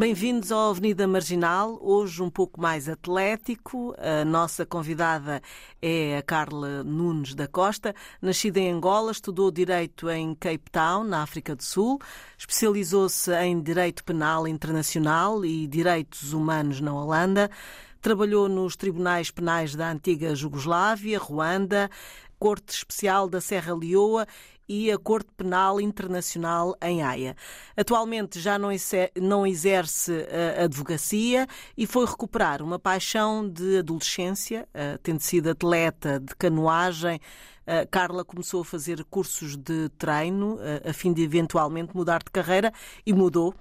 Bem-vindos ao Avenida Marginal, hoje um pouco mais atlético. A nossa convidada é a Carla Nunes da Costa. Nascida em Angola, estudou Direito em Cape Town, na África do Sul. Especializou-se em Direito Penal Internacional e Direitos Humanos na Holanda. Trabalhou nos tribunais penais da antiga Jugoslávia, Ruanda, Corte Especial da Serra Leoa e a Corte Penal Internacional em Haia. Atualmente já não exerce a advocacia e foi recuperar uma paixão de adolescência, tendo sido atleta de canoagem. Carla começou a fazer cursos de treino a fim de eventualmente mudar de carreira e mudou.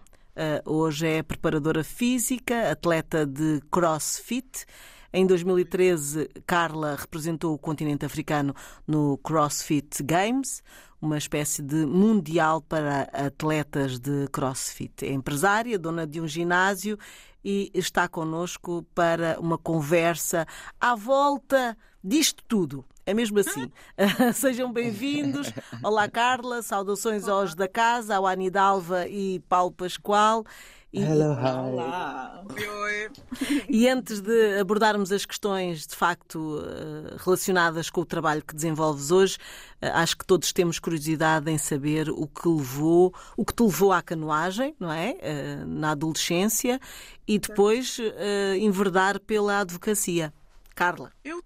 Hoje é preparadora física, atleta de crossfit. Em 2013, Carla representou o continente africano no CrossFit Games, uma espécie de mundial para atletas de CrossFit. É empresária, dona de um ginásio e está connosco para uma conversa à volta disto tudo. É mesmo assim. Sejam bem-vindos. Olá, Carla. Saudações aos da casa, ao Anidalva e Paulo Pascoal. E, Hello, hi. Olá. E antes de abordarmos as questões de facto eh, relacionadas com o trabalho que desenvolves hoje, eh, acho que todos temos curiosidade em saber o que levou, o que te levou à canoagem, não é? Eh, na adolescência e depois enverdar pela advocacia. Carla. Eu,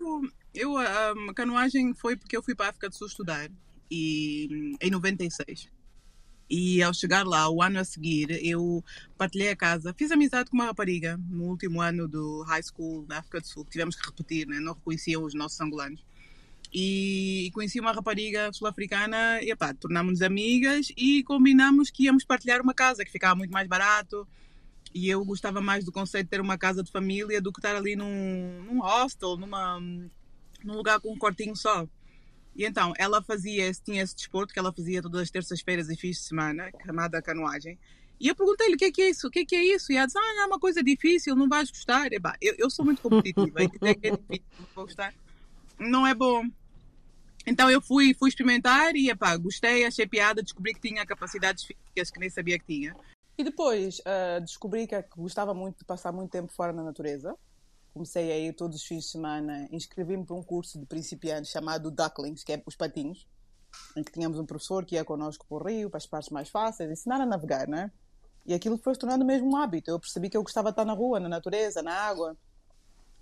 eu a canoagem foi porque eu fui para a África do Sul estudar e em 96. E ao chegar lá, o ano a seguir, eu partilhei a casa. Fiz amizade com uma rapariga no último ano do high school na África do Sul. Tivemos que repetir, né? não reconheciam os nossos angolanos. E, conheci uma rapariga sul-africana e pá, tornámos-nos amigas e combinamos que íamos partilhar uma casa, que ficava muito mais barato. E eu gostava mais do conceito de ter uma casa de família do que estar ali num, num hostel, numa, num lugar com um quartinho só. E então, ela fazia, tinha esse desporto que ela fazia todas as terças-feiras e fins de semana, chamada canoagem. E eu perguntei-lhe o que é que é isso, o que é que é isso? E ela disse, ah, é uma coisa difícil, não vais gostar. E, bah, eu, eu sou muito competitiva, e é difícil, não vou gostar, não é bom. Então eu fui, fui experimentar e, epá, gostei, achei piada, descobri que tinha capacidades físicas que nem sabia que tinha. E depois uh, descobri que gostava muito de passar muito tempo fora na natureza comecei a ir todos os fins de semana, inscrevi-me para um curso de principiantes chamado Ducklings, que é os patinhos, em que tínhamos um professor que ia connosco para o rio, para as partes mais fáceis, ensinar a navegar, né? E aquilo foi se tornando mesmo um hábito. Eu percebi que eu gostava de estar na rua, na natureza, na água.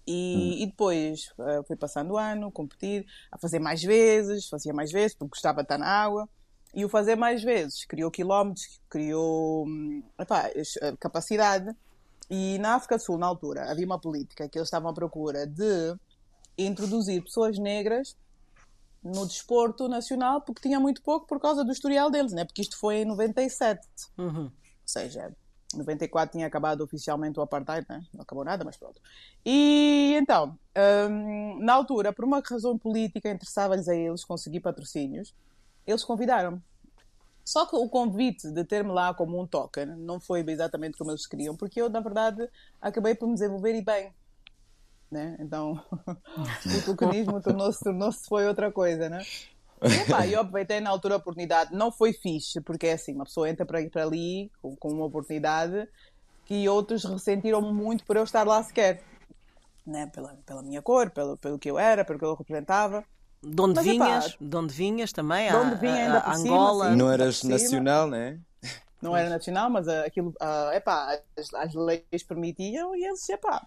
E, hum. e depois uh, fui passando o ano, competir, a fazer mais vezes, fazia mais vezes, porque gostava de estar na água. E o fazer mais vezes criou quilómetros, criou hum, epá, capacidade e na África do Sul, na altura, havia uma política que eles estavam à procura de introduzir pessoas negras no desporto nacional porque tinha muito pouco por causa do historial deles, né? porque isto foi em 97. Uhum. Ou seja, 94 tinha acabado oficialmente o apartheid, né? não acabou nada, mas pronto. E então, hum, na altura, por uma razão política, interessava-lhes a eles conseguir patrocínios, eles convidaram-me. Só que o convite de ter-me lá como um token não foi exatamente como eles queriam, porque eu, na verdade, acabei por me desenvolver e bem. Né? Então, o tokenismo tornou-se tornou foi outra coisa, né? E, epá, eu aproveitei na altura a oportunidade. Não foi fixe, porque é assim, uma pessoa entra para, para ali com, com uma oportunidade que outros ressentiram muito por eu estar lá sequer. Né? Pela, pela minha cor, pelo, pelo que eu era, pelo que eu representava. De onde Mas, vinhas, epá, de onde vinhas também, de onde vinha ainda a, a Angola. Cima, não eras nacional, né? Não era nacional, mas aquilo, uh, epá, as, as leis permitiam e eles, epá.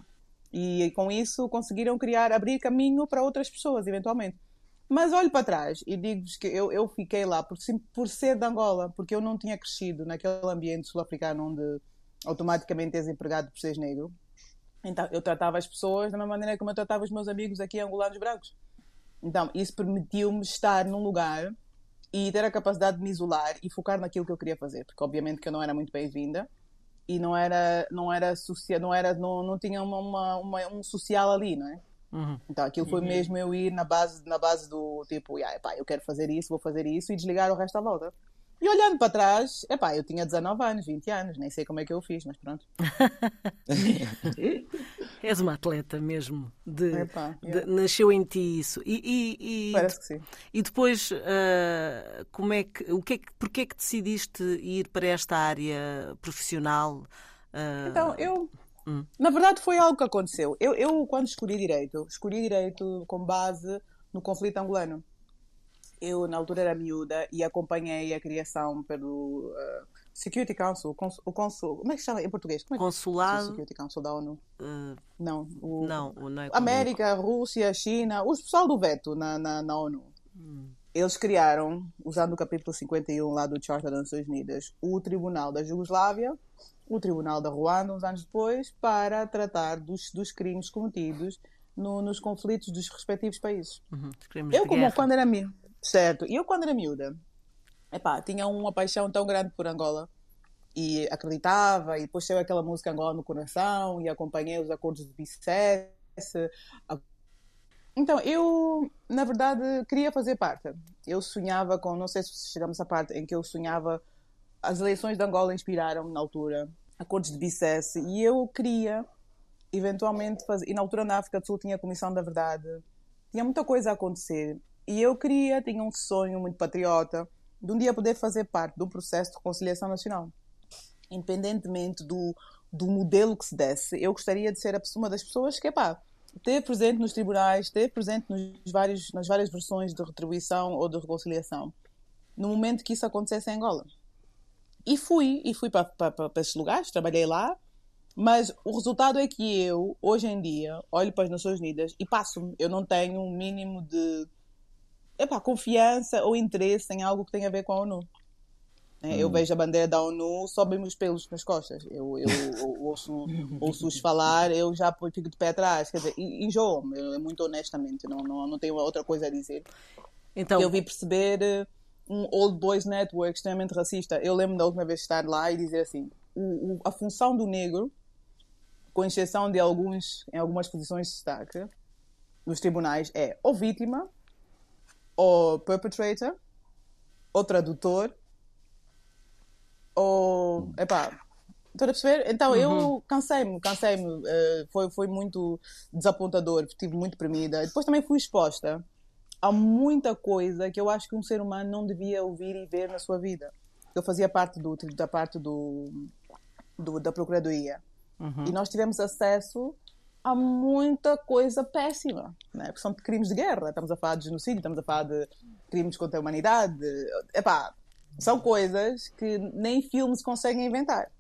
E, e com isso conseguiram criar, abrir caminho para outras pessoas, eventualmente. Mas olho para trás e digo-vos que eu, eu fiquei lá por, por ser de Angola, porque eu não tinha crescido naquele ambiente sul-africano onde automaticamente és empregado por seres negro. Então eu tratava as pessoas da mesma maneira como eu tratava os meus amigos aqui angolanos brancos. Então, isso permitiu-me estar num lugar e ter a capacidade de me isolar e focar naquilo que eu queria fazer, porque obviamente que eu não era muito bem-vinda e não era não era social, não era não, não tinha uma, uma, uma, um social ali, não é? Uhum. Então aquilo foi uhum. mesmo eu ir na base na base do tipo, yeah, epá, eu quero fazer isso, vou fazer isso e desligar o resto à volta. E olhando para trás, epá, eu tinha 19 anos, 20 anos, nem sei como é que eu fiz, mas pronto. És uma atleta mesmo. De, Epa, de, nasceu em ti isso. E, e, e Parece que sim. E depois, uh, como é que, o que é que, porquê é que decidiste ir para esta área profissional? Uh... Então, eu. Hum. Na verdade, foi algo que aconteceu. Eu, eu, quando escolhi direito, escolhi direito com base no conflito angolano. Eu, na altura, era miúda e acompanhei a criação pelo. Uh, Security Council, o consul, como é que chama em português? Como é que Consulado. Security Council da ONU? Uh, não, o, não, o não é América, Rússia, China, o pessoal do veto na, na, na ONU. Hum. Eles criaram, usando o capítulo 51 lá do Charter das Nações Unidas, o Tribunal da Jugoslávia, o Tribunal da Ruanda, uns anos depois, para tratar dos, dos crimes cometidos no, nos conflitos dos respectivos países. Uhum, eu, como quando era miúda, certo, eu quando era miúda, epá, tinha uma paixão tão grande por Angola e acreditava, e depois saiu aquela música Angola no coração e acompanhei os acordos de Bicesse. Então, eu, na verdade, queria fazer parte. Eu sonhava com, não sei se chegamos à parte em que eu sonhava, as eleições de Angola inspiraram-me na altura, acordos de Bicesse, e eu queria, eventualmente, fazer. E na altura na África do Sul tinha a Comissão da Verdade, tinha muita coisa a acontecer. E eu queria, tinha um sonho muito patriota, de um dia poder fazer parte do processo de reconciliação nacional. Independentemente do, do modelo que se desse, eu gostaria de ser uma das pessoas que, pá, ter presente nos tribunais, ter presente nos vários, nas várias versões de retribuição ou de reconciliação, no momento que isso acontecesse em Angola. E fui, e fui para, para, para esses lugares, trabalhei lá, mas o resultado é que eu, hoje em dia, olho para as Nações Unidas e passo-me. Eu não tenho um mínimo de epá, confiança ou interesse em algo que tenha a ver com a ONU. É, eu hum. vejo a bandeira da ONU, sobem-me os pelos nas costas. Eu, eu, eu ouço, ouço-os falar, eu já fico de pé atrás. Quer dizer, enjoo-me, muito honestamente, não, não, não tenho outra coisa a dizer. Então, eu vi perceber eh, um Old Boys Network extremamente racista. Eu lembro da última vez estar lá e dizer assim: o, o, a função do negro, com exceção de alguns, em algumas posições de destaque, nos tribunais, é ou vítima ou perpetrator, ou tradutor, ou. Epá, Estás a perceber? Então uhum. eu cansei-me, cansei-me. Uh, foi, foi muito desapontador, estive muito deprimida. Depois também fui exposta a muita coisa que eu acho que um ser humano não devia ouvir e ver na sua vida. Eu fazia parte do, da parte do, do da Procuradoria. Uhum. E nós tivemos acesso há muita coisa péssima, né? porque são crimes de guerra. Estamos a falar de genocídio, estamos a falar de crimes contra a humanidade. Epá, são coisas que nem filmes conseguem inventar.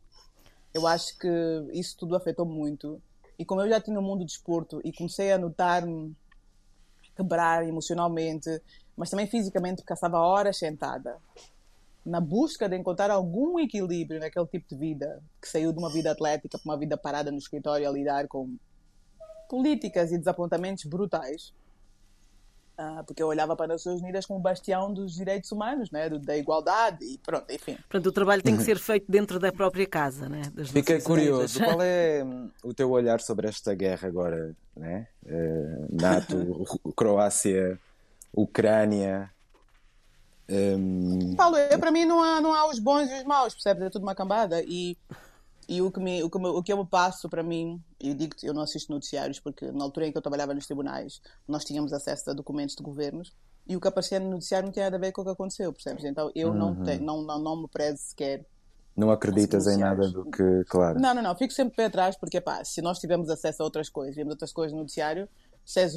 Eu acho que isso tudo afetou muito. E como eu já tinha o mundo do desporto e comecei a notar-me quebrar emocionalmente, mas também fisicamente, porque passava horas sentada, na busca de encontrar algum equilíbrio naquele tipo de vida, que saiu de uma vida atlética para uma vida parada no escritório a lidar com políticas e desapontamentos brutais. Uh, porque eu olhava para as Nações Unidas como bastião dos direitos humanos, né? da igualdade e pronto, enfim. Portanto, o trabalho tem que uhum. ser feito dentro da própria casa, né? Das Fiquei curioso, qual é hum, o teu olhar sobre esta guerra agora, né? Uh, NATO, Croácia, Ucrânia? Um... Paulo, para mim não há, não há os bons e os maus, percebes? É tudo uma cambada e e o que, me, o, que me, o que eu me passo para mim, eu digo que eu não assisto noticiários, porque na altura em que eu trabalhava nos tribunais, nós tínhamos acesso a documentos de governos, e o que aparecia no noticiário não tinha nada a ver com o que aconteceu, percebes? Então eu uhum. não, não, não, não me prezo sequer. Não acreditas em nada do que, claro. Não, não, não, fico sempre pé atrás, porque pá, se nós tivermos acesso a outras coisas, vemos outras coisas no noticiário,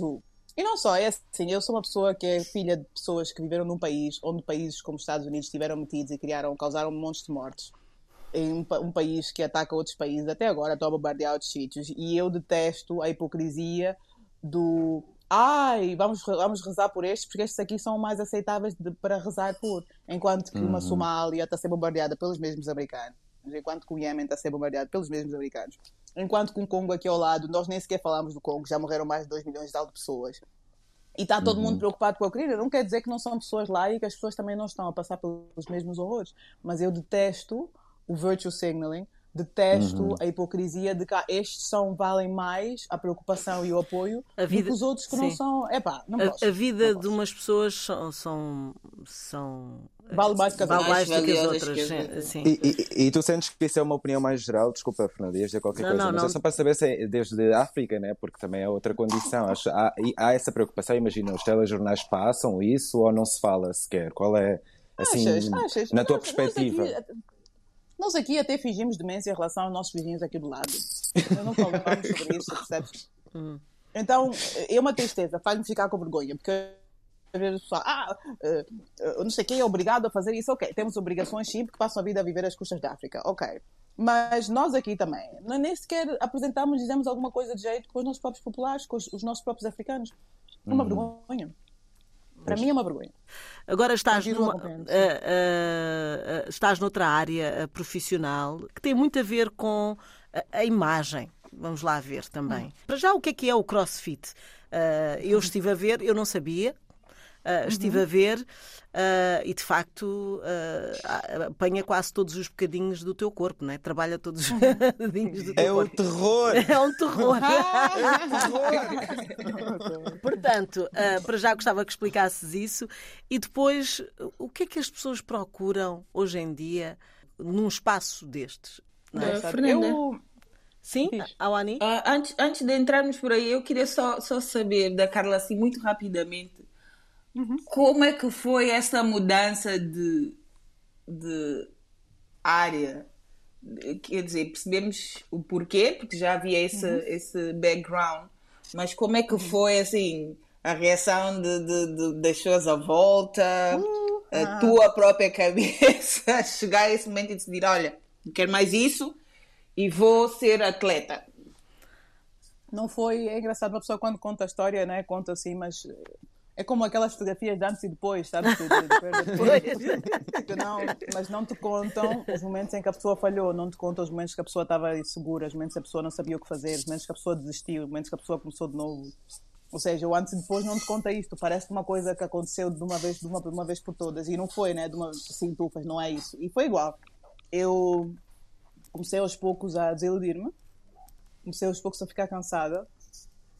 o. E não só, é assim, eu sou uma pessoa que é filha de pessoas que viveram num país onde países como os Estados Unidos estiveram metidos e criaram, causaram montes de mortes em um, um, país que ataca outros países, até agora estou a bombardear outros sítios, e eu detesto a hipocrisia do ai, vamos, vamos rezar por estes, porque estes aqui são mais aceitáveis de, para rezar por, enquanto que uhum. uma Somália está a ser bombardeada pelos mesmos americanos, enquanto que o Iêmen está a ser bombardeado pelos mesmos americanos, enquanto que o Congo aqui ao lado, nós nem sequer falamos do Congo, já morreram mais de 2 milhões de pessoas. E está todo uhum. mundo preocupado com a Ucrânia. Não quer dizer que não são pessoas lá e que as pessoas também não estão a passar pelos mesmos horrores. Mas eu detesto o virtue signaling, detesto uhum. a hipocrisia de que ah, estes são, valem mais a preocupação e o apoio a vida, do que os outros que sim. não são. Epá, não a, posso, a vida não de umas pessoas são, são, são vale mais que vale mais do que as outras. que. Sim. E, e- e tu sentes que isso é uma opinião mais geral? Desculpa, Fernanda, ias dizer qualquer Não, coisa, não, mas não. é só para saber se é desde a África, né? porque também é outra condição. Acho- há, há essa preocupação, imagina, os telejornais passam isso ou não se fala sequer? Qual é, assim, Achas? Achas? na tua perspectiva? Aqui, nós aqui até fingimos demência em relação aos nossos vizinhos aqui do lado. Eu não falamos sobre isso, percebes? Então, é uma tristeza, faz-me ficar com vergonha, porque às vezes o pessoal, ah, eh, eh, não sei quem é obrigado a fazer isso, ok, temos obrigações sim, porque passam a vida a viver às custas da África, ok. Mas nós aqui também, não- nem sequer apresentamos, dizemos alguma coisa de jeito com os nossos próprios populares, com os, os nossos próprios africanos. É uma vergonha. Para mim é uma vergonha. Agora estás, numa, ah, ah, estás noutra área profissional que tem muito a ver com a, a imagem. Vamos lá ver também. Para já, o que é que é o crossfit? Ah, eu estive a ver, eu não sabia. Ah, estive a ver ah, e de facto ah, apanha quase todos os bocadinhos do teu corpo, não é? Trabalha todos os bocadinhos do teu É corpo. terror! É um terror. Portanto, ah, para já gostava que explicasses isso. E depois, o que é que as pessoas procuram hoje em dia num espaço destes? Não é? Ah? Fernanda? Eu, Sim, Diz. Awani? Ah, antes, antes de entrarmos por aí, eu queria só, só saber da Carla, assim, muito rapidamente, como é que foi essa mudança de, de área? Quer dizer, percebemos o porquê, porque já havia esse, esse background, mas como é que foi, assim, a reação de, de- de- das pessoas à volta, a tua própria cabeça, a chegar a esse momento e decidir, olha, não quero mais isso e vou ser atleta. não foi. É engraçado uma pessoa quando conta a história, né? Conta assim, mas é como aquelas fotografias de antes e depois, sabes? De- de- de- que não, mas não te contam os momentos em que a pessoa falhou, não te contam os momentos que a pessoa estava insegura, os momentos que a pessoa não sabia o que fazer, os momentos que a pessoa desistiu, os momentos que a pessoa começou de novo. Ou seja, o antes e depois não te conta isto. Parece uma coisa que aconteceu de uma vez, de uma, uma vez por todas. E não foi, né? De uma assim, tufas, não é isso. E foi igual. Eu comecei aos poucos a desiludir-me comecei aos poucos a ficar cansada.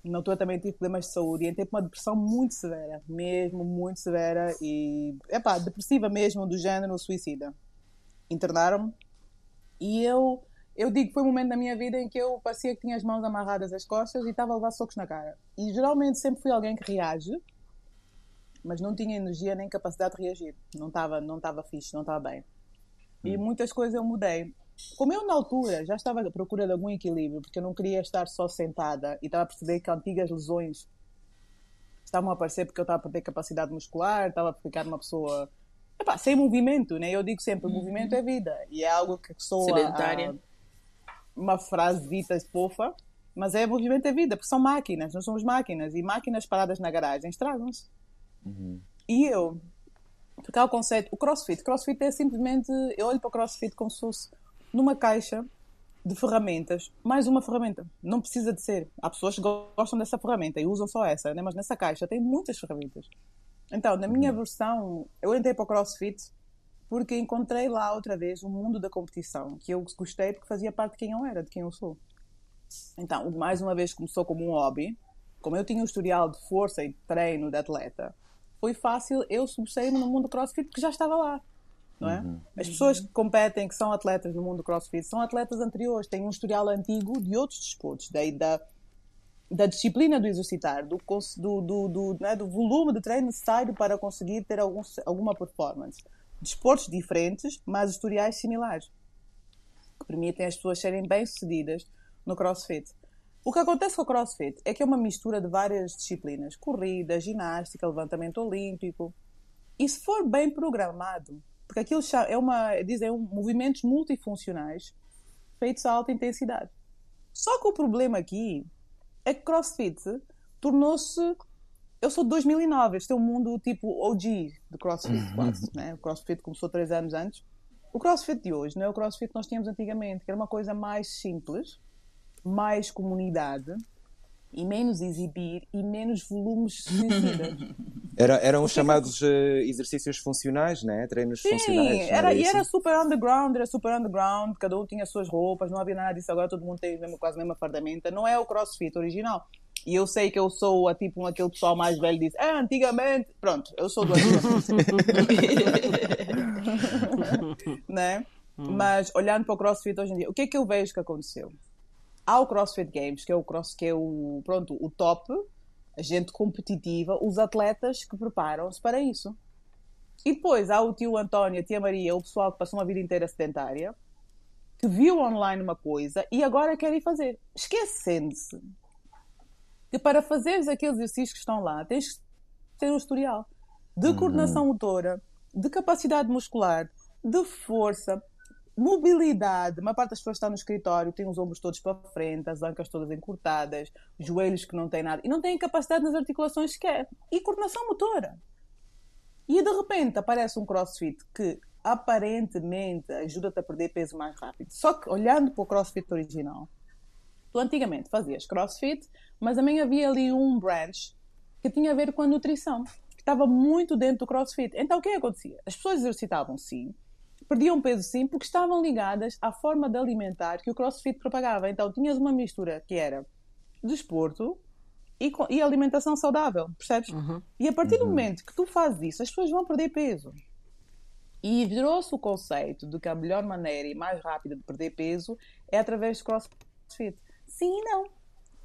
Na altura também tive problemas de saúde e entrei para uma depressão muito severa, mesmo muito severa e, epá, depressiva mesmo, do género suicida. Internaram-me e eu, eu digo que foi um momento da minha vida em que eu parecia que tinha as mãos amarradas às costas e estava a levar socos na cara. E geralmente sempre fui alguém que reage, mas não tinha energia nem capacidade de reagir. Não estava não estava fixe, não estava bem. E muitas coisas eu mudei. Como eu, na altura, já estava à procura de algum equilíbrio, porque eu não queria estar só sentada e estava a perceber que antigas lesões estavam a aparecer porque eu estava a perder capacidade muscular, estava a ficar uma pessoa epá, sem movimento, né? Eu digo sempre, movimento é vida. E é algo que soa Sedentária. a- uma frase dita fofa, mas é movimento é vida, porque são máquinas, nós somos máquinas, e máquinas paradas na garagem estragam-se. E eu, porque há o conceito, o crossfit, crossfit é simplesmente, eu olho para o crossfit como se fosse numa caixa de ferramentas, mais uma ferramenta. Não precisa de ser. Há pessoas que gostam dessa ferramenta e usam só essa, né? mas nessa caixa tem muitas ferramentas. Então, na minha versão, eu entrei para o crossfit porque encontrei lá outra vez o mundo da competição, que eu gostei porque fazia parte de quem eu era, de quem eu sou. Então, mais uma vez começou como um hobby. Como eu tinha um historial de força e de treino de atleta, foi fácil eu sobressair-me no mundo do crossfit porque já estava lá. Não é? As pessoas que competem, que são atletas no mundo do crossfit, são atletas anteriores, têm um historial antigo de outros desportos, daí da, da disciplina do exercitar, do, do, do, do, né, do volume de treino necessário para conseguir ter algum, alguma performance. Desportos diferentes, mas historiais similares que permitem as pessoas serem bem-sucedidas no CrossFit. O que acontece com o CrossFit é que é uma mistura de várias disciplinas: corrida, ginástica, levantamento olímpico. E se for bem programado, porque aquilo é uma, dizem, um, movimentos multifuncionais feitos a alta intensidade. Só que o problema aqui é que CrossFit tornou-se. Eu sou de 2009, este é um mundo tipo OG de CrossFit, quase. Né? O CrossFit começou três anos antes. O CrossFit de hoje não é o CrossFit que nós tínhamos antigamente, que era uma coisa mais simples, mais comunidade e menos exibir e menos volumes suicidas. Era, eram os chamados eh, exercícios funcionais, né? Treinos Sim, funcionais. não era, e isso? era super underground, era super underground, cada um tinha as suas roupas, não havia nada disso, agora todo mundo tem mesmo, quase a mesma fardamenta. Não é o CrossFit original. E eu sei que eu sou a, tipo aquele pessoal mais velho que diz, ah, antigamente. Pronto, eu sou do né? Hum. Mas olhando para o CrossFit hoje em dia, o que é que eu vejo que aconteceu? Há o CrossFit Games, que é o cross, que é o pronto, o top, gente competitiva, os atletas que preparam-se para isso. E depois há o tio António, a tia Maria, o pessoal que passou uma vida inteira sedentária, que viu online uma coisa e agora querem fazer, esquecendo-se que para fazeres aqueles exercícios que estão lá, tens que ter um historial de uhum. coordenação motora, de capacidade muscular, de força, mobilidade. Uma parte das pessoas está no escritório, tem os ombros todos para frente, as ancas todas encurtadas, joelhos que não têm nada e não têm capacidade nas articulações sequer. E coordenação motora. E de repente aparece um crossfit que aparentemente ajuda-te a perder peso mais rápido. Só que olhando para o crossfit original, tu antigamente fazias crossfit, mas também havia ali um branch que tinha a ver com a nutrição, que estava muito dentro do crossfit. Então o que acontecia? As pessoas exercitavam sim, perdiam peso sim, porque estavam ligadas à forma de alimentar que o crossfit propagava. Então tinhas uma mistura que era desporto e, e alimentação saudável, percebes? Uhum. E a partir uhum. do momento que tu fazes isso, as pessoas vão perder peso. E virou-se o conceito de que a melhor maneira e mais rápida de perder peso é através do crossfit. Sim e não.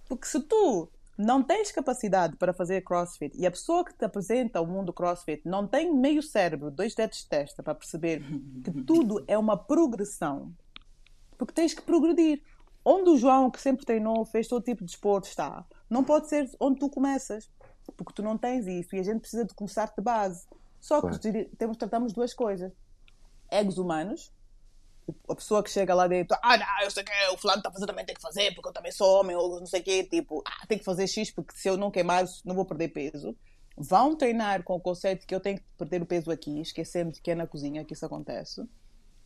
Porque se tu não tens capacidade para fazer crossfit e a pessoa que te apresenta o mundo crossfit não tem meio cérebro, dois dedos de testa para perceber que tudo é uma progressão, porque tens que progredir. Onde o João, que sempre treinou, fez todo tipo de esporte, está, não pode ser onde tu começas, porque tu não tens isso e a gente precisa de começar de base. Só que claro. temos, tratamos duas coisas: egos humanos a pessoa que chega lá dentro, ah, não, eu sei que o fulano está fazer, também tem que fazer, porque eu também sou homem, ou não sei o quê, tipo, ah, tem que fazer X, porque se eu não queimar, não vou perder peso. Vão treinar com o conceito que eu tenho que perder o peso aqui, esquecendo que é na cozinha que isso acontece.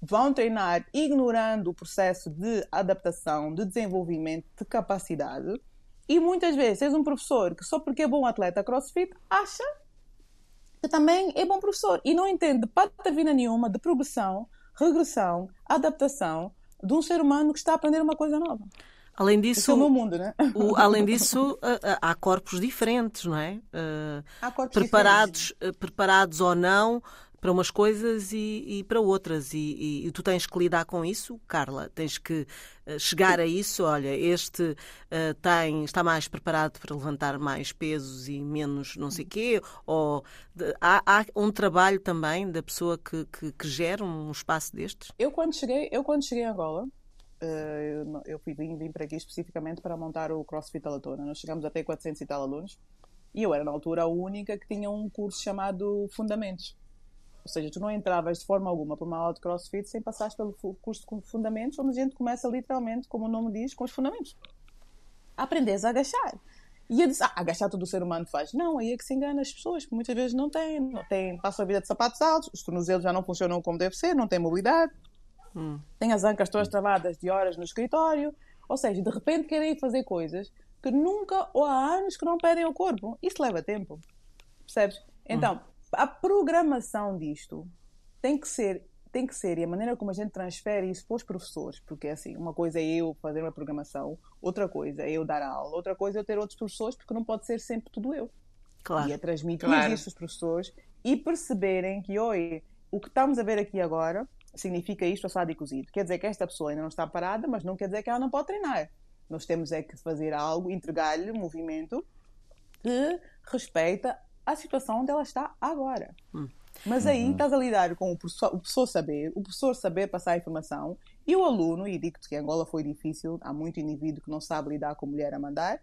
Vão treinar ignorando o processo de adaptação, de desenvolvimento, de capacidade. E muitas vezes és um professor que só porque é bom atleta crossfit acha que também é bom professor e não entende patavina nenhuma de progressão regressão, adaptação de um ser humano que está a aprender uma coisa nova. Além disso, é o mundo, né? o, além disso, há corpos diferentes, não é? há corpos preparados, diferentes. preparados ou não para umas coisas e, e para outras. E, e, e, tu tens que lidar com isso, Carla. Tens que uh, chegar a isso. Olha, este uh, tem, está mais preparado para levantar mais pesos e menos não sei quê. Ou de, há, há, um trabalho também da pessoa que, que, que, gera um espaço destes? Eu quando cheguei, eu quando cheguei a Angola, uh, eu, eu fui, vim, vim para aqui especificamente para montar o CrossFit Alatona. Nós chegamos a ter 400 e tal alunos. E eu era, na altura, a única que tinha um curso chamado Fundamentos ou seja, tu não entravas de forma alguma para uma aula de crossfit sem passares pelo curso de fundamentos, onde a gente começa literalmente, como o nome diz, com os fundamentos. Aprendes a agachar. E eu disse, ah, agachar todo o ser humano faz. Não, aí é que se engana as pessoas, que muitas vezes não têm, não têm, passam a vida de sapatos altos, os tornozelos já não funcionam como deve ser, não têm mobilidade, hum. têm as ancas todas travadas de horas no escritório, ou seja, de repente querem fazer coisas que nunca ou há anos que não pedem ao corpo. Isso leva tempo, percebes? Então, hum a programação disto tem que ser tem que ser e a maneira como a gente transfere isso para os professores, porque assim, uma coisa é eu fazer uma programação, outra coisa é eu dar aula, outra coisa é eu ter outros professores, porque não pode ser sempre tudo eu. Claro. E é transmitir claro. isso aos professores e perceberem que, oi, o que estamos a ver aqui agora significa isto assado e cozido. Quer dizer que esta pessoa ainda não está parada, mas não quer dizer que ela não pode treinar. Nós temos é que fazer algo, entregar-lhe movimento que respeita a situação onde ela está agora. Hum. Mas aí uhum. estás a lidar com o professor, o professor, saber, o professor saber passar a informação e o aluno, e digo-te que Angola foi difícil, há muito indivíduo que não sabe lidar com mulher a mandar,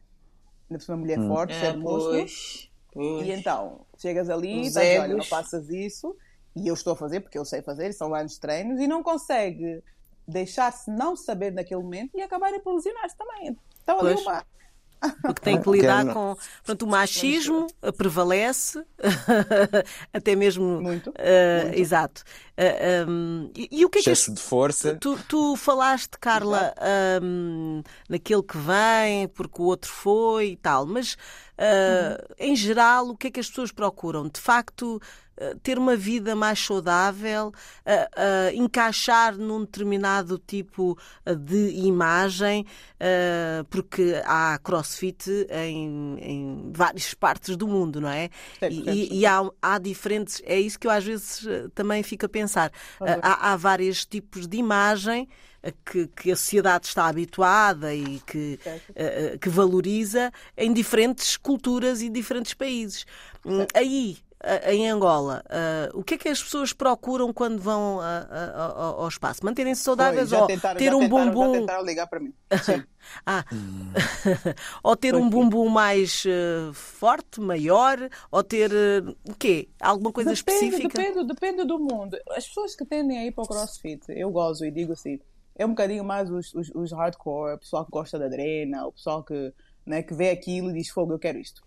uma mulher hum. forte, é, pois, E então, chegas ali, estás, olha, não faças isso, e eu estou a fazer porque eu sei fazer, são anos de treinos, e não consegue deixar-se não saber naquele momento e acabar por lesionar-se também. Então ali uma, porque tem que lidar com. Pronto, o machismo prevalece, até mesmo. Muito. Uh, muito. Exato. Uh, eh, um, e, e, o que é Excesso que. de força. Tu, tu falaste, Carla, um, naquele que vem, porque o outro foi e tal, mas uh, uhum. em geral, o que é que as pessoas procuram? De facto, uh, ter uma vida mais saudável, uh, encaixar num determinado tipo de imagem, porque há crossfit em, em, várias partes do mundo, não é? e, e há, há, diferentes. É isso que eu às vezes também fico a pensar. há, há vários tipos de imagem que, que a sociedade está habituada e que, uh, que valoriza em diferentes culturas e diferentes países. Hum, aí, em Angola, uh, o que é que as pessoas procuram quando vão uh, uh, ao espaço? Manterem-se saudáveis Foi, ou tentaram, ter um tentaram, bumbum. Já tentaram ligar para mim. ah. ou ter um bumbum mais forte, maior, ou ter o quê? Alguma coisa depende, específica? Depende, depende do mundo. As pessoas que tendem a ir para o crossfit, eu gosto e digo assim, é um bocadinho mais os, os, os hardcore, o pessoal que gosta da adrena, o pessoal que, né, que vê aquilo e diz fogo, eu quero isto.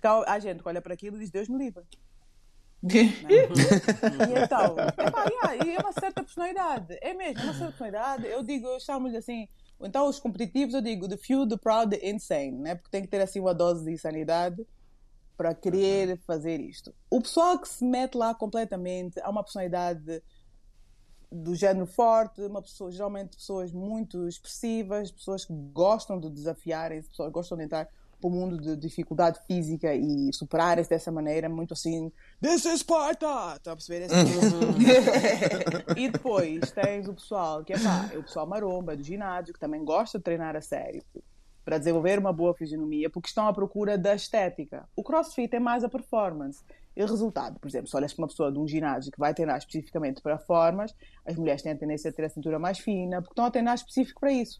Porque há gente que olha para aquilo e diz Deus me livre. e então, epá, yeah, é uma certa personalidade, é mesmo, uma certa personalidade. Eu digo, eu chamo-lhe assim, então os competitivos eu digo the few, the proud, the insane, né? porque tem que ter assim uma dose de insanidade para querer fazer isto. O pessoal que se mete lá completamente, há uma personalidade do género forte, uma pessoa, geralmente pessoas muito expressivas, pessoas que gostam de desafiarem, pessoas que gostam de entrar para o mundo de dificuldade física e superarem-se dessa maneira, muito assim, This is Sparta! Estão a perceber? Assim, e depois tens o pessoal que é pá, é o pessoal maromba do ginásio, que também gosta de treinar a sério para desenvolver uma boa fisionomia, porque estão à procura da estética. O crossfit é mais a performance. E o resultado, por exemplo, se olhas para uma pessoa de um ginásio que vai treinar especificamente para formas, as mulheres têm a tendência a ter a cintura mais fina, porque estão a treinar específico para isso.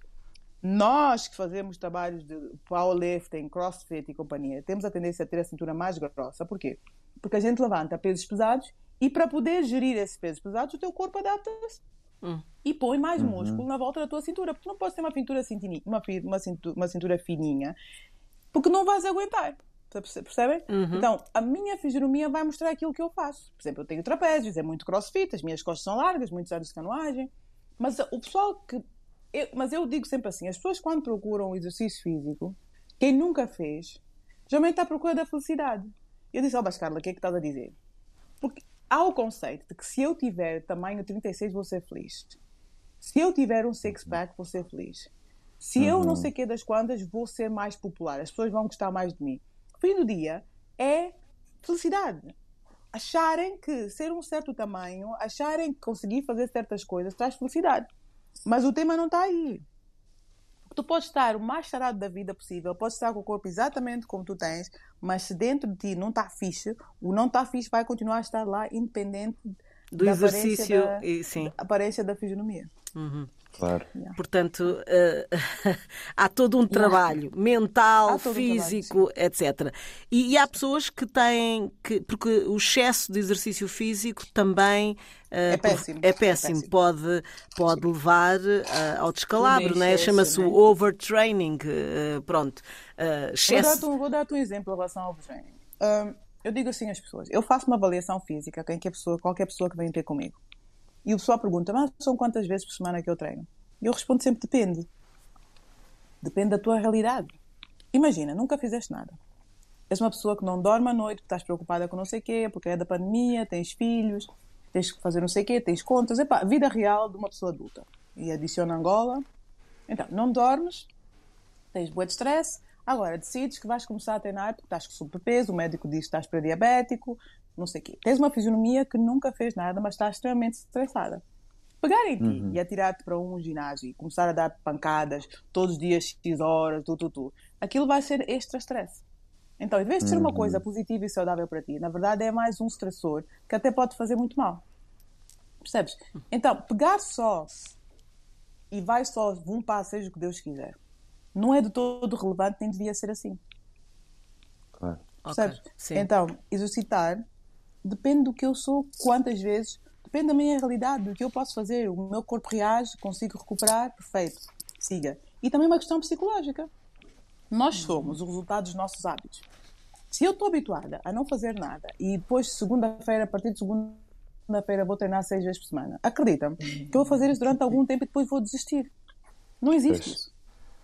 Nós que fazemos trabalhos de powerlifting, crossfit e companhia, temos a tendência a ter a cintura mais grossa. Porquê? Porque a gente levanta pesos pesados e para poder gerir esses pesos pesados, o teu corpo adapta-se. Hum. E põe mais uhum. músculo na volta da tua cintura. Porque não podes ter uma pintura cintininha, uma, uma, cintura, uma cintura fininha, porque não vais aguentar. Percebem? Uhum. Então, a minha fisionomia vai mostrar aquilo que eu faço. Por exemplo, eu tenho trapézios, é muito crossfit, as minhas costas são largas, muitos anos de canoagem. Mas o pessoal que. Eu, mas eu digo sempre assim: as pessoas, quando procuram o exercício físico, quem nunca fez, geralmente está à procura da felicidade. Eu disse, ó, oh, Carla, o que é que estás a dizer? Porque há o conceito de que se eu tiver tamanho 36 vou ser feliz. Se eu tiver um six-pack vou ser feliz. Se uhum. eu não uhum. sei o que das quantas vou ser mais popular. As pessoas vão gostar mais de mim. O fim do dia é felicidade. Acharem que ser um certo tamanho, acharem que conseguir fazer certas coisas traz felicidade. Mas o tema não está aí. Tu podes estar o mais sarado da vida possível, podes estar com o corpo exatamente como tu tens, mas se dentro de ti não está fixe, o não está fixe vai continuar a estar lá, independente do da exercício aparência da, e sim. Da aparência da fisionomia. Uhum. Claro. Yeah. Portanto, uh, há todo um trabalho yeah. mental, físico, um trabalho, etc. E, e, há pessoas que têm que. Porque o excesso de exercício físico também. Uh, é, péssimo. é, péssimo. é péssimo. Pode, pode levar uh, ao descalabro, né? chama-se o overtraining. pronto. excesso... Vou dar-te um, um, exemplo em relação ao overtraining. eu digo assim às pessoas: eu faço uma avaliação física, quem que pessoa, qualquer pessoa que vem ter comigo. E o pessoal pergunta, mas são quantas vezes por semana que eu treino? E eu respondo sempre, depende. Depende da tua realidade. Imagina, nunca fizeste nada. És uma pessoa que não dorme à noite, estás preocupada com não sei o quê, porque é da pandemia, tens filhos, tens que fazer não sei o quê, tens contas. Epá, vida real de uma pessoa adulta. E adiciona Angola. Então, não dormes, tens boa de stress, agora decides que vais começar a treinar porque estás com sobrepeso, o médico diz que estás pré-diabético, não sei o quê. Tens uma fisionomia que nunca fez nada, mas está extremamente estressada. Pegar em ti uhum. e atirar-te para um ginásio e começar a dar pancadas todos os dias, X horas, tu, tu, tu, aquilo vai ser extra stress. Então, em vez de ser uma coisa uhum. positiva e saudável para ti, na verdade é mais um estressor que até pode fazer muito mal. Percebes? Então, pegar só e vai só, vum pá, seja o que Deus quiser, não é de todo relevante nem devia ser assim. Claro. Percebes? Okay. Então, exercitar depende do que eu sou, quantas vezes, depende da minha realidade, do que eu posso fazer. O meu corpo reage, consigo recuperar, perfeito, siga. E também uma questão psicológica. Nós somos o resultado dos nossos hábitos. Se eu estou habituada a não fazer nada e depois, segunda-feira, a partir de segunda-feira, vou treinar seis vezes por semana, acredita-me que eu vou fazer isso durante algum tempo e depois vou desistir. Não existe pois. isso.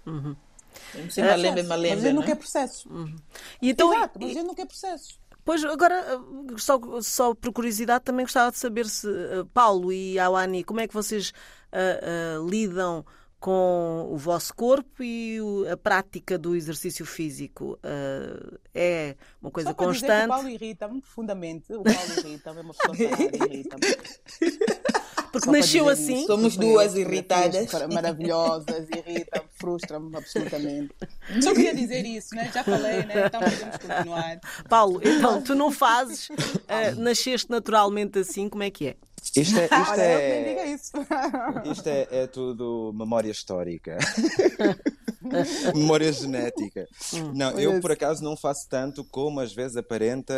Uhum. É, malembe, malembe, mas a gente não quer processos. Uhum. E então, Exato, mas a gente não quer processos. Pois, agora, só, só por curiosidade, também gostava de saber se, Paulo e Awani, como é que vocês uh, uh, lidam com o vosso corpo e a prática do exercício físico uh, é uma coisa Só para constante. Dizer que o Paulo irrita-me profundamente. O Paulo irrita-me, é uma pessoa irrita-me. Porque nasceu assim. Isso. Somos duas irritadas. Maravilhosas, irrita-me, frustra-me absolutamente. Só queria dizer isso, né? Já falei, né? Então podemos continuar. Paulo, então tu não fazes, uh, nasceste naturalmente assim, como é que é? Isto é, isto Olha, é, eu diga isso. isto é, é tudo memória histórica. memória genética. Não, eu por acaso não faço tanto como às vezes aparenta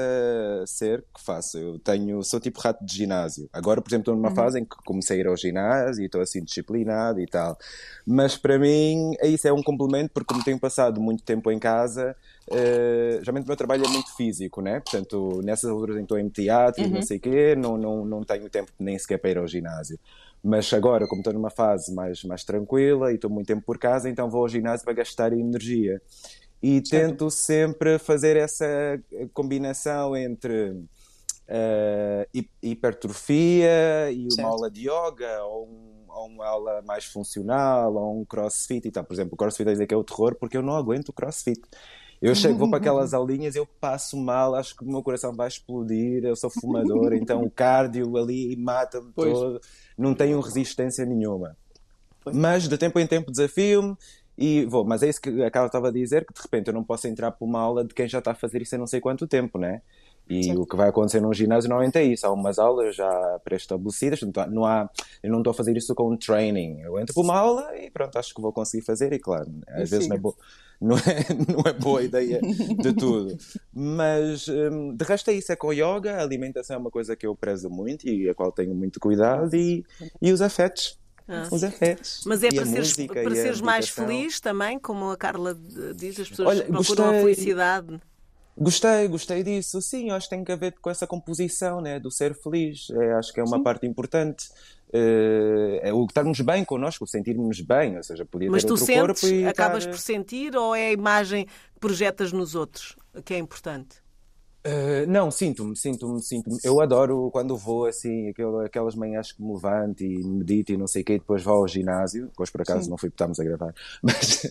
ser que faço. Eu tenho, sou tipo rato de ginásio. Agora, por exemplo, estou numa fase em que comecei a ir ao ginásio e estou assim disciplinado e tal. Mas para mim, é isso é um complemento porque como tenho passado muito tempo em casa, Uh, geralmente o meu trabalho é muito físico, né? Portanto, nessas alturas em que estou em teatro e não sei o quê, não, não, não tenho tempo nem sequer para ir ao ginásio. Mas agora, como estou numa fase mais, mais tranquila e estou muito tempo por casa, então vou ao ginásio para gastar energia. E tento sempre fazer essa combinação entre uh, hi- hipertrofia e uma Certo. aula de yoga ou, um- ou uma aula mais funcional ou um crossfit e tal. Por exemplo, o crossfit a dizer que é o terror porque eu não aguento o crossfit. Eu chego, vou para aquelas aulinhas, eu passo mal, acho que o meu coração vai explodir, eu sou fumador, então o cardio ali mata-me Pois. todo, não tenho resistência nenhuma. Mas de tempo em tempo desafio-me e vou. Mas é isso que a Carla estava a dizer, que de repente eu não posso entrar para uma aula de quem já está a fazer isso há não sei quanto tempo, né? E o que vai acontecer num ginásio normalmente é isso. Há umas aulas já pré-estabelecidas, não há, eu não estou a fazer isso com um training. Eu entro para uma aula e pronto, acho que vou conseguir fazer e claro, às E vezes não é, bo- não, é, não é boa ideia de tudo. Mas hum, de resto é isso, é com yoga, a alimentação é uma coisa que eu prezo muito e a qual tenho muito cuidado e, e os afetos. Ah. Os afetos. Mas é a para seres, para a seres mais feliz também, como a Carla diz, as pessoas Olha, procuram a gostei. felicidade. Gostei, gostei disso. Sim, acho que tem a ver com essa composição, né, do ser feliz. É, acho que é uma parte importante. Eh, é o estarmos bem connosco, o sentirmos bem, ou seja, podia Mas ter outro sentes, corpo e acabas estar... por sentir ou é a imagem que projetas nos outros que é importante? Eh, não, sinto-me, sinto-me, sinto-me. Eu adoro quando vou assim, aquel- aquelas manhãs que me levanto e medito e não sei o quê, e depois vou ao ginásio. Hoje por acaso não fui porque estávamos a gravar. Mas,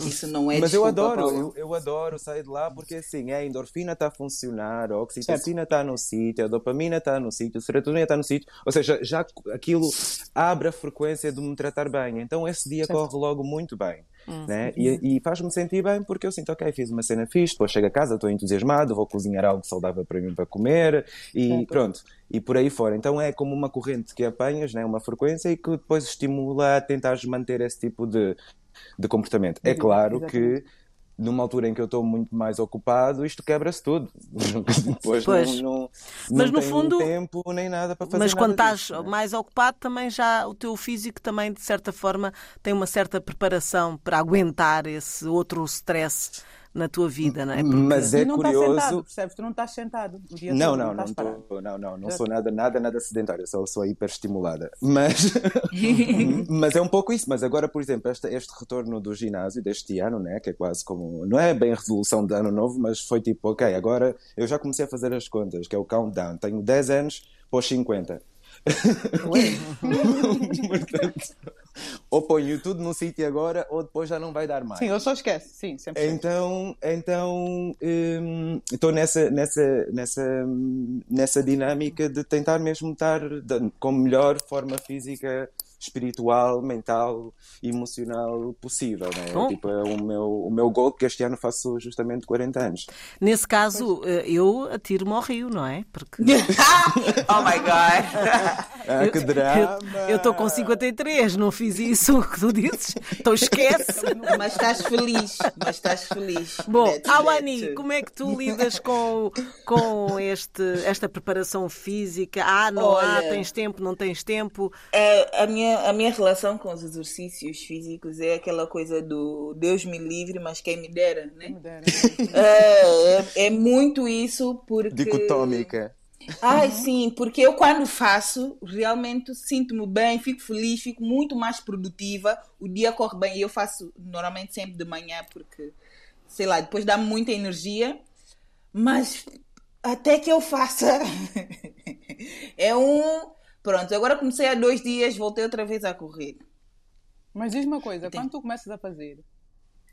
Isso não é Mas eu adoro, eu, eu adoro sair de lá porque assim, a endorfina está a funcionar, a oxitocina está no sítio, a dopamina está no sítio, a serotonina está no sítio, ou seja, já aquilo abre a frequência de me tratar bem, então esse dia corre logo muito bem. Né? E, e faz-me sentir bem porque eu sinto, ok, fiz uma cena fixe, depois chego a casa, estou entusiasmado, vou cozinhar algo saudável para mim para comer e pronto, e por aí fora. Então é como uma corrente que apanhas, né? uma frequência e que depois estimula a tentares manter esse tipo de, de comportamento. É claro que numa altura em que eu estou muito mais ocupado, isto quebra-se tudo. Depois Pois. não, não, Mas, não no fundo- tempo nem nada para fazer Mas quando estás disso, né? mais ocupado, também já o teu físico também, de certa forma, tem uma certa preparação para aguentar esse outro stress na tua vida, não é? Porque- Mas é e não estás curioso. sentado, percebes? Tu não estás sentado Não, não, não, estás parado. tô, não, não, não sou nada, nada, nada sedentário, só sou hiperestimulada. Mas, mas é um pouco isso. Mas agora, por exemplo, este, este retorno do ginásio deste ano, né, que é quase como, não é bem a resolução de ano novo, mas foi tipo, ok, agora eu já comecei a fazer as contas, que é o countdown. Tenho 10 anos para os 50. Portanto, ou ponho tudo no sítio agora, ou depois já não vai dar mais. Sim, eu só esquece, sim, sempre. Então, então hum, estou nessa, nessa, nessa, nessa dinâmica de tentar mesmo estar com melhor forma física, espiritual, mental e emocional possível. Né? Bom. Tipo, é o meu, o meu goal, que este ano faço justamente 40 anos. Nesse caso, eh, eu atiro-me ao rio, não é? Porque oh my God! Ah, que drama! eu estou com 53, não fiz isso que tu dizes, então esquece. Mas estás feliz, mas estás feliz. Bom, Awani, como é que tu lidas com, com este, esta preparação física? Ah, não há, Olha. tens tempo, não tens tempo. É, a, minha, a minha relação com os exercícios físicos é aquela coisa do Deus me livre, mas quem me dera, né? É, é, é muito isso porque... Dicotómica. Ai, sim, porque eu quando faço, realmente sinto-me bem, fico feliz, fico muito mais produtiva, o dia corre bem. E eu faço normalmente sempre de manhã, porque, sei lá, depois dá-me muita energia. Mas até que eu faça. é um. Pronto, agora comecei há dois dias, voltei outra vez a correr. Mas diz uma coisa, Tem. quando tu começas a fazer,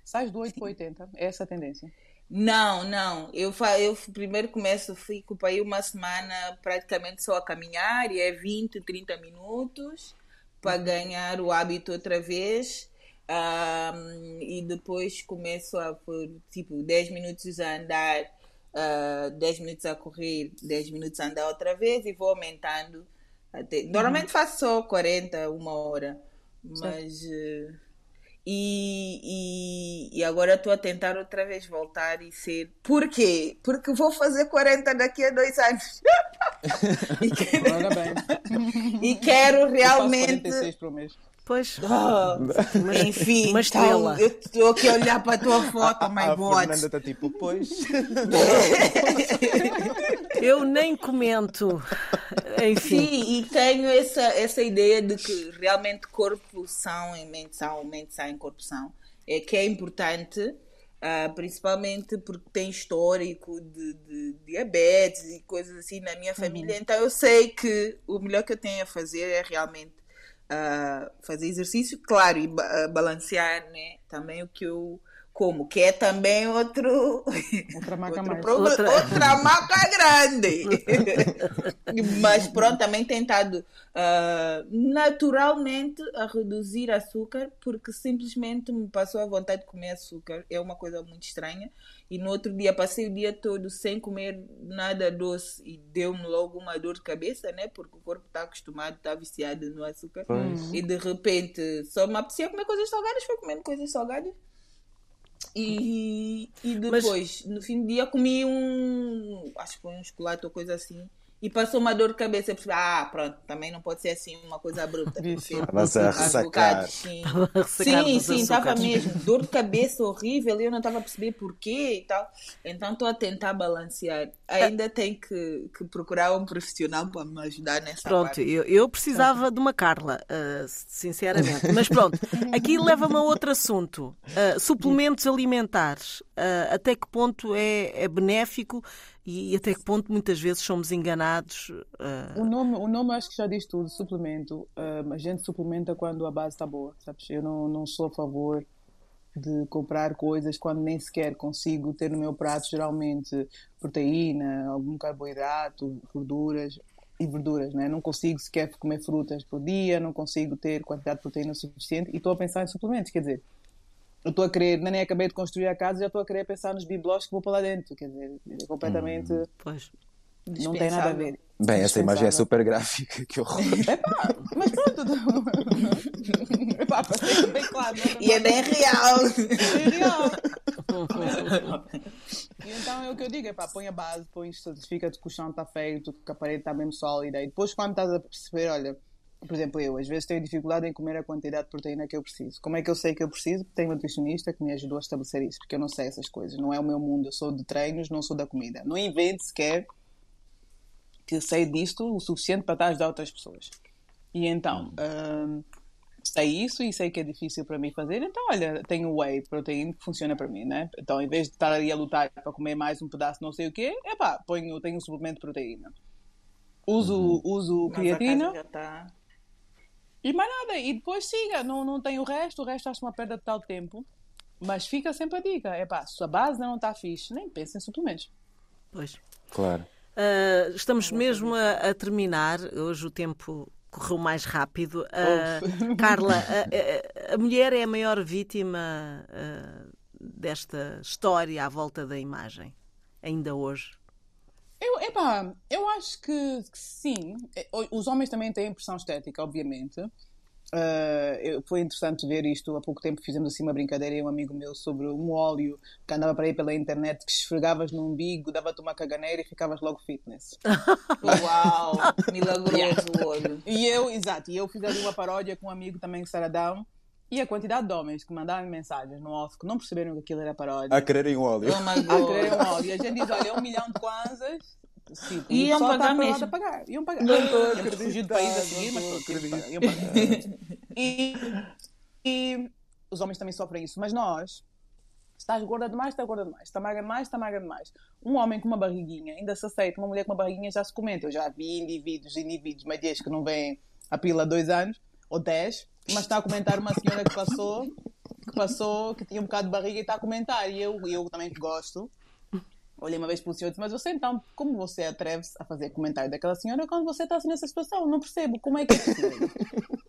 sais do 8 para 80? É essa a tendência? Não, não. Eu, eu primeiro começo, fico para aí uma semana praticamente só a caminhar e é 20, 30 minutos para ganhar o hábito outra vez. Um, e depois começo a por tipo 10 minutos a andar, uh, ah, 10 minutos a correr, 10 minutos a andar outra vez e vou aumentando. Até... Normalmente uhum. faço só 40, uma hora, mas. Uh, e, e, e, agora estou a tentar outra vez voltar e ser. Por quê? Porque vou fazer 40 daqui a dois anos. e, quero... e quero realmente. Eu faço 46 por mês. Pois. Oh, enfim, uma então, eu estou aqui a olhar para a tua foto, a, my a God. Fernanda está tipo, pois. eu nem comento. Enfim. Sim, e tenho essa, essa ideia de que realmente corpo são em mente são, mente são em corpo são. É que é importante, uh, principalmente porque tem histórico de, de, diabetes e coisas assim na minha família. Uhum. Então eu sei que o melhor que eu tenho a fazer é realmente fazer exercício, claro, e uh, balancear né, também o que eu como, que é também outro. Outra maca outro problema, outra... outra maca grande. Mas pronto, também tentado uh, naturalmente a reduzir açúcar, porque simplesmente me passou a vontade de comer açúcar. É uma coisa muito estranha. E no outro dia passei o dia todo sem comer nada doce e deu-me logo uma dor de cabeça, né? Porque o corpo está acostumado, está viciado no açúcar. Uhum. E de repente só me apetecia comer coisas salgadas, foi comendo coisas salgadas. E, e depois, Mas... no fim do dia, comi um. Acho que foi um chocolate ou coisa assim e passou uma dor de cabeça. Eu percebi, ah, pronto, também não pode ser assim uma coisa abrupta. Estava a ressacar. Sim, sim, sim estava mesmo. Dor de cabeça horrível e eu não estava a perceber porquê e tal. Então estou a tentar balancear. Ainda tenho que, que procurar um profissional para me ajudar nessa pronto, parte. Eu, eu precisava de uma Carla, uh, sinceramente. Mas pronto, aqui leva-me a outro assunto. Uh, suplementos alimentares. Uh, até que ponto é, é benéfico e até que ponto muitas vezes somos enganados. Uh... O, nome, o nome acho que já diz tudo, suplemento. Uh, a gente suplementa quando a base está boa, sabes? Eu não, não sou a favor de comprar coisas quando nem sequer consigo ter no meu prato geralmente proteína, algum carboidrato, gorduras e verduras, né? Não consigo sequer comer frutas por dia, não consigo ter quantidade de proteína suficiente e estou a pensar em suplementos, quer dizer, eu estou a querer, nem acabei de construir a casa, já estou a querer pensar nos bibelós que vou para lá dentro. Quer dizer, é completamente. Hum, pois. Não tem nada a ver. Bem, essa imagem é super gráfica, que horror. Epá, mas pronto. Epá, para bem claro. Não, e é bem real. É real. e então é o que eu digo: epá, põe a base, põe certifica-te que o chão está feito, que a parede está mesmo sólida. E depois, quando estás a perceber, olha por exemplo, eu às vezes tenho dificuldade em comer a quantidade de proteína que eu preciso. Como é que eu sei que eu preciso? Tenho um nutricionista que me ajudou a estabelecer isso, porque eu não sei essas coisas. Não é o meu mundo. Eu sou de treinos, não sou da comida. Não invente sequer que sei disto o suficiente para estar a ajudar outras pessoas. E então, hum, sei isso e sei que é difícil para mim fazer. Então, olha, tenho whey proteína que funciona para mim, né? Então, em vez de estar ali a lutar para comer mais um pedaço, não sei o quê, é pá, ponho, tenho um suplemento de proteína. Uso, uhum. uso creatina. Tá... E mais nada, e depois siga, não, não tem o resto, o resto acho uma perda de tal tempo. Mas fica sempre a dica: é pá, se a base não está fixe, nem pense em suplementos. Pois. Claro. Uh, estamos mesmo a, a, terminar, hoje o tempo correu mais rápido. Uh, Carla, a, a, a, mulher é a maior vítima uh, desta história à volta da imagem, ainda hoje. Eu, epá, eu acho que, que, sim. É, os homens também têm pressão estética, obviamente. Uh, foi interessante ver isto. Há pouco tempo fizemos assim uma brincadeira e um amigo meu sobre um óleo que andava para aí pela internet que esfregavas no umbigo, dava-te uma caganeira e ficavas logo fitness. Uau! Milagroso o óleo. E eu, exato, e eu fiz ali uma paródia com um amigo também, Saradão. E a quantidade de homens que mandavam mensagens no off que não perceberam que aquilo era paródia. A quererem um óleo. A quererem um óleo. E a gente diz: olha, um milhão de kwanzas. Sim, iam pagar mesmo. A pagar. Iam pagar. Não estou a. Fugir do país a seguir, mas pronto, iam pagar. e, e os homens também sofrem isso. Mas nós, Estás gorda demais, está gorda demais. Está magra demais, está magra demais. Um homem com uma barriguinha ainda se aceita. Uma mulher com uma barriguinha já se comenta. Eu já vi indivíduos, indivíduos, médias que não vêm a pila há dois anos ou dez, mas está a comentar uma senhora que passou, que passou, que tinha um bocado de barriga e está a comentar. E eu, eu também que gosto, olhei uma vez para o senhor e disse, mas você então, como você atreve-se a fazer comentário daquela senhora quando você está assim nessa situação? Não percebo, como é que é possível?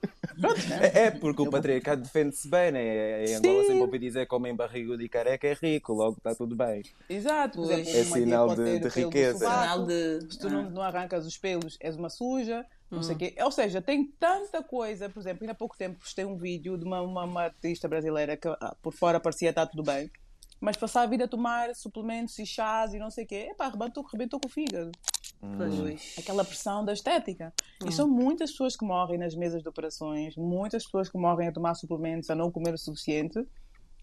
É, é, porque o patriarcado defende-se bem, né? Em Angola sempre ouvi dizer que homem barrigudo e careca é rico, logo está tudo bem. Exato, exemplo, é sinal de, de riqueza. Sinal de... Se tu não, não arrancas os pelos, és uma suja, não sei o quê. Ou seja, tem tanta coisa, por exemplo, ainda há pouco tempo postei um vídeo de uma, uma, uma artista brasileira que ah, por fora parecia estar tudo bem, mas passava a vida a tomar suplementos e chás e não sei o quê, epá, arrebentou, arrebentou com o fígado. Hum. Aquela pressão da estética. Hum. E são muitas pessoas que morrem nas mesas de operações, muitas pessoas que morrem a tomar suplementos, a não comer o suficiente,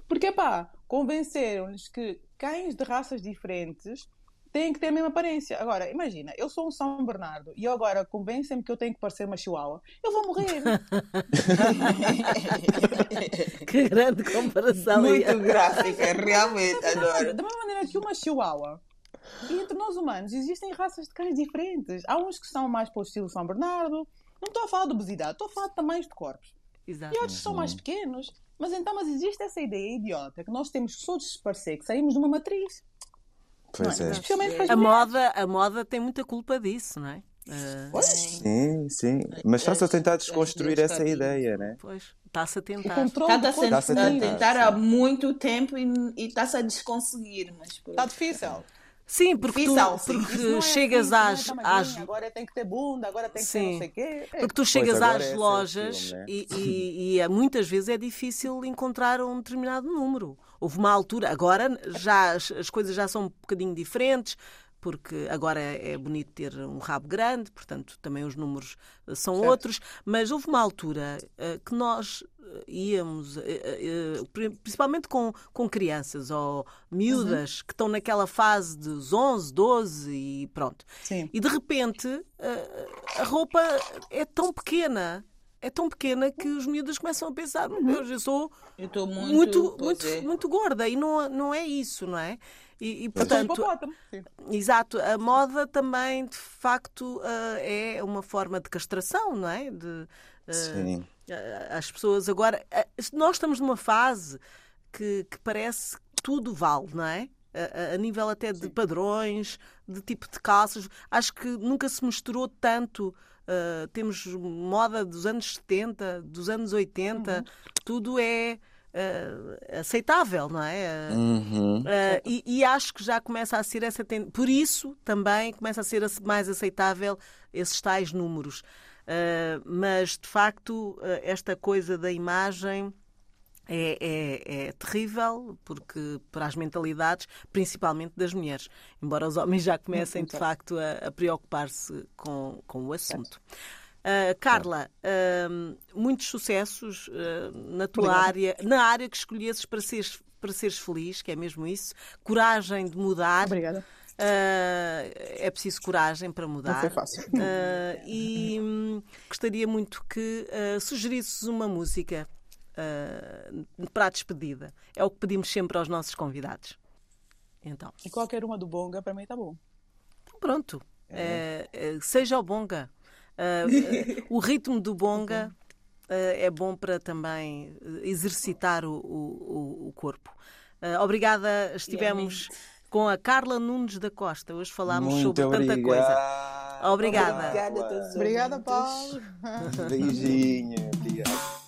porque, pá, convenceram-lhes que cães de raças diferentes têm que ter a mesma aparência. Agora, imagina, eu sou um São Bernardo e eu agora convencem-me que eu tenho que parecer uma chihuahua, eu vou morrer. que grande comparação. Muito gráfica, realmente, adoro. Da mesma maneira que uma chihuahua e entre nós humanos existem raças de cães diferentes. Há uns que são mais para o estilo São Bernardo. Não estou a falar de obesidade, estou a falar de tamanhos de corpos. Exato. E outros são mais pequenos. Mas então, mas existe essa ideia idiota que nós temos que todos parecer que saímos de uma matriz. Pois é. Especialmente para a moda, a moda tem muita culpa disso, não é? Uh... Sim, sim. Mas está-se a tentar desconstruir essa ideia, né? Pois, está-se a tentar. Está-se a, a, tentar há muito tempo e está-se a desconseguir. Mas, Está difícil. Sim, porque tu porque chegas é às, às. Agora tem que ter bunda, agora tem que Sim. ter não sei o quê. Porque tu chegas às é lojas filme, né? e, e, e, muitas vezes é difícil encontrar um determinado número. Houve uma altura, agora já as, as coisas já são um bocadinho diferentes, porque agora é bonito ter um rabo grande, portanto também os números eh, são certo. outros, mas houve uma altura uh, que nós eh, íamos, uh, uh, principalmente com, com crianças ou miúdas uhum. que estão naquela fase dos 11, 12 e pronto. Sim. E de repente a roupa é tão pequena é tão pequena que os miúdos começam a pensar: meu Deus, eu sou eu muito, muito, muito, é. muito, gorda. E não, não é isso, não é? E, e portanto, exato, a moda também de facto uh, é uma forma de castração, não é? De, uh, Sim. Uh, as pessoas agora, nós estamos numa fase que, que parece que tudo vale, não é? A, a nível até de Sim. padrões, de tipo de calças, acho que nunca se misturou tanto. Uh, temos moda dos anos 70, dos anos 80, uhum. tudo é uh, aceitável, não é? Uhum. Uh, e, e, acho que já começa a ser essa tendência. Por isso também começa a ser mais aceitável esses tais números. Uh, mas de facto, esta coisa da imagem. É, é, é, terrível porque para as mentalidades, principalmente das mulheres, embora os homens já comecem de facto a, a preocupar-se com, com o assunto. Uh, Carla, uh, muitos sucessos uh, na tua Obrigada. área, na área que escolhesses para seres, para seres feliz, que é mesmo isso. Coragem de mudar. Obrigada. é preciso coragem para mudar. Não foi fácil. e um, gostaria muito que sugerisses uma música para a despedida. É o que pedimos sempre aos nossos convidados. Então. E qualquer uma do Bonga, para mim está bom. Então, pronto. É. seja o Bonga. Uh, o ritmo do bonga uh, é bom para também exercitar o, o, o corpo. Uh, obrigada, estivemos com a Carla Nunes da Costa. Hoje falámos Muito sobre obrigado. tanta coisa. Obrigada. Obrigada, Obrigada Paulo. Beijinho. Obrigado.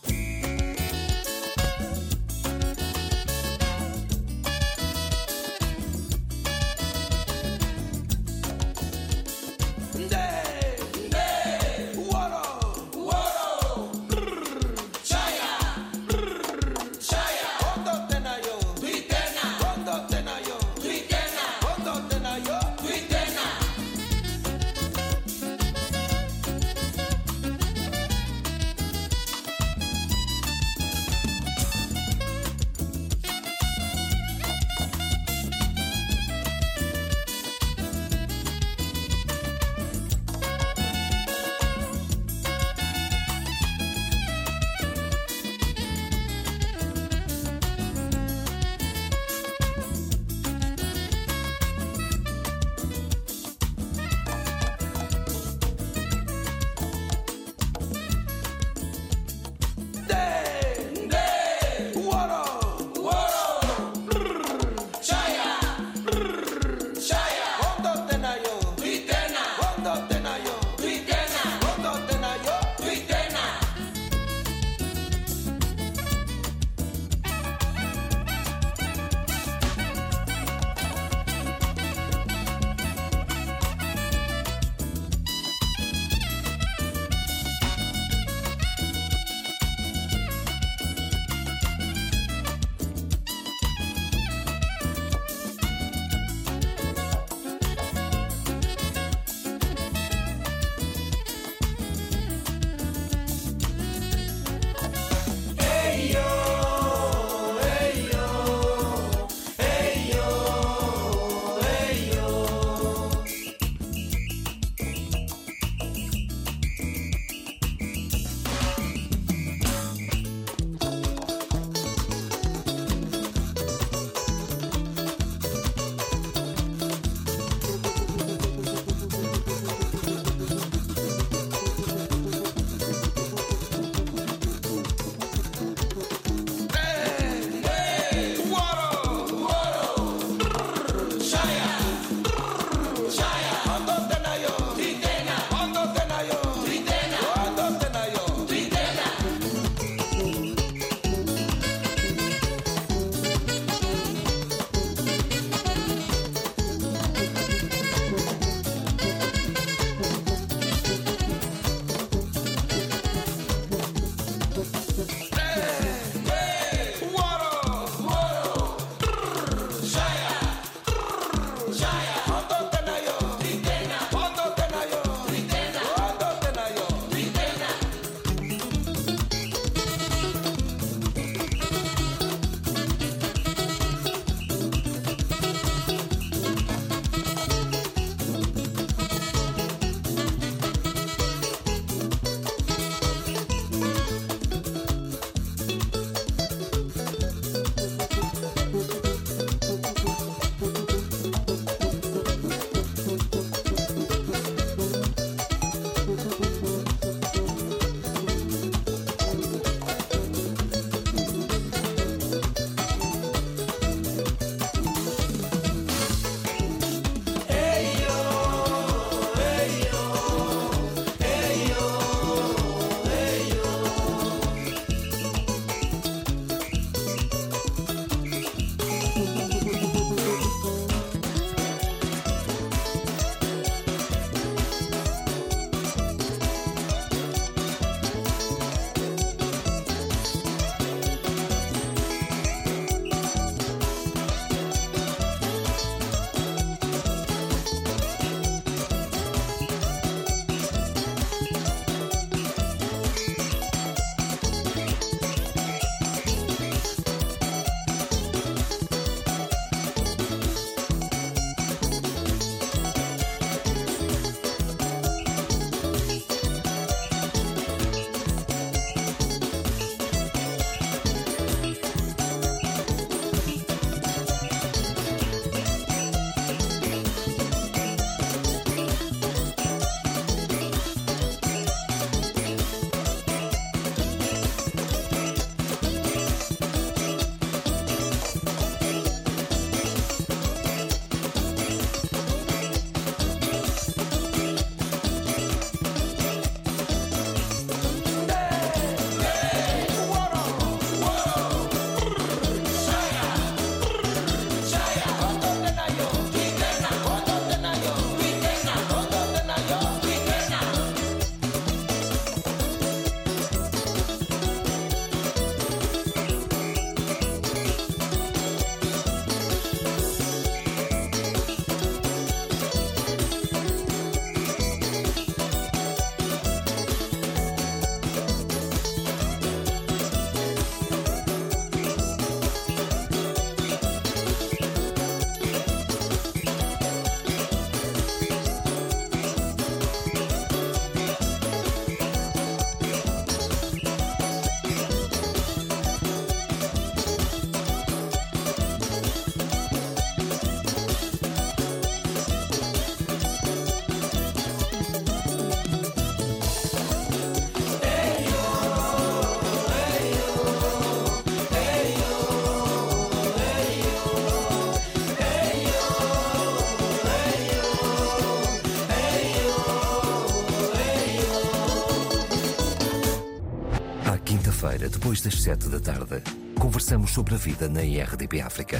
Das sete da tarde, conversamos sobre a vida na IRDP África.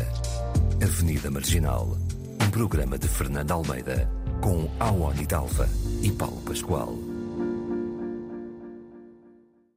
Avenida Marginal, um programa de Fernando Almeida, com Awani Dalva e Paulo Pascoal.